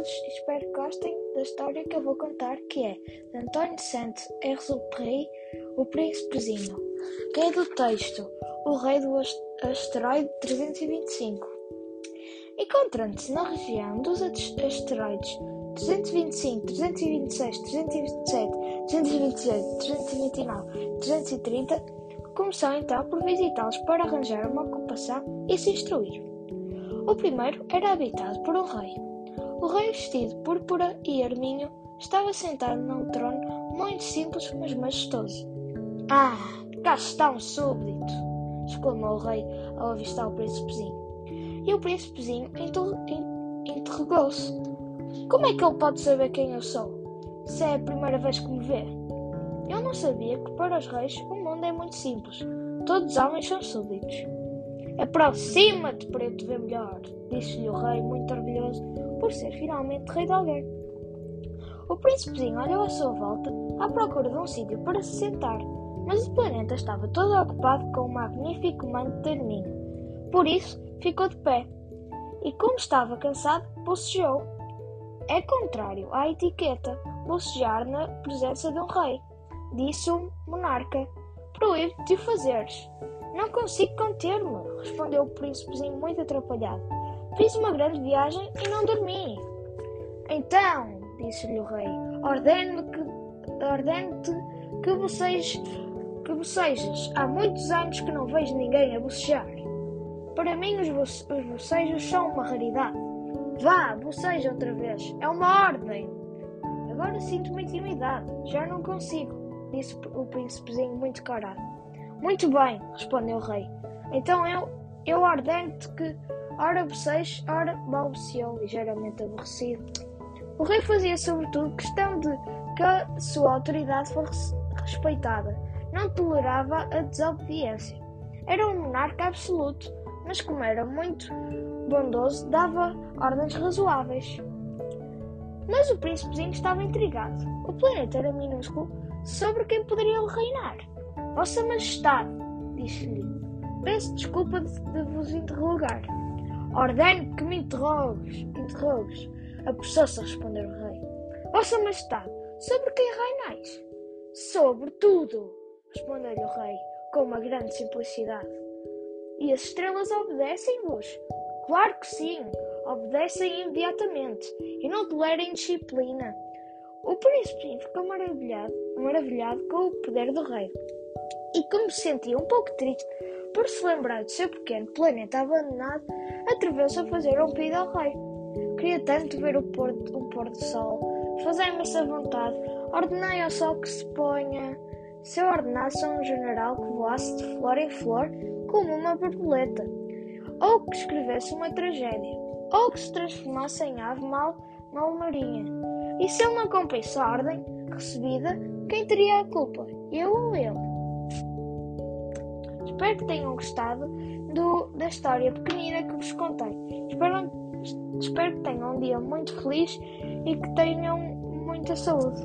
todos espero que gostem da história que eu vou contar, que é de António Saint-Exupéry, o Príncipezinho, que é do texto O Rei do Asteroide 325. Encontrando-se na região dos asteroides 325, 326, 327, 328, 329, 330, começou então por visitá-los para arranjar uma ocupação e se instruir. O primeiro era habitado por um rei. O rei, vestido púrpura e arminho, estava sentado num trono muito simples, mas majestoso. Ah, cá está um súbdito! exclamou o rei ao avistar o príncipezinho. E o príncipezinho interrogou-se: Como é que ele pode saber quem eu sou? Se é a primeira vez que me vê. Eu não sabia que para os reis o mundo é muito simples. Todos os homens são súbditos. Aproxima-te para eu te ver melhor, disse-lhe o rei, muito orgulhoso por ser finalmente rei de alguém. O príncipezinho olhou à sua volta à procura de um sítio para se sentar, mas o planeta estava todo ocupado com um magnífico manto de arminho. Por isso, ficou de pé. E como estava cansado, bocejou. É contrário à etiqueta bocejar na presença de um rei, disse o monarca. Proíbe-te o fazeres. Não consigo conter-me, respondeu o príncipezinho muito atrapalhado. Fiz uma grande viagem e não dormi. Então, disse-lhe o rei, ordeno-me que ordeno-te que bocejes, que bocejes. Há muitos anos que não vejo ninguém a bocejar. Para mim os, boce os bocejos são uma raridade. Vá, boceja outra vez. É uma ordem. Agora sinto-me intimidade. Já não consigo, disse o príncipezinho muito carado. Muito bem, respondeu o rei. Então eu, eu ordeno-te que, ora bocejes, ora balbuciou, ligeiramente aborrecido. O rei fazia, sobretudo, questão de que a sua autoridade fosse respeitada. Não tolerava a desobediência. Era um monarca absoluto, mas como era muito bondoso, dava ordens razoáveis. Mas o príncipezinho estava intrigado. O planeta era minúsculo, sobre quem poderia reinar? Vossa Majestade, disse-lhe, peço desculpa de, de, vos interrogar. Ordeno que me interrogues, interrogues. Apressou-se a responder o rei. Vossa Majestade, sobre quem reinais? Sobre tudo, respondeu-lhe o rei, com uma grande simplicidade. E as estrelas obedecem-vos? Claro que sim, obedecem imediatamente e não toleram indisciplina. O príncipe ficou maravilhado, maravilhado com o poder do rei e como se sentia um pouco triste por se lembrar do seu pequeno planeta abandonado, atreveu-se a fazer um pedido ao rei. Queria tanto ver o pôr, o pôr do sol, fazer-me essa vontade, ordenei ao sol que se ponha. Se eu ordenasse a um general que voasse de flor em flor como uma borboleta, ou que escrevesse uma tragédia, ou que se transformasse em ave mal, mal marinha. E se ele não cumprisse a ordem recebida, quem teria a culpa? Eu ou ele? Espero que tenham gostado do, da história pequenina que vos contei. Espero, espero que tenham um dia muito feliz e que tenham muita saúde.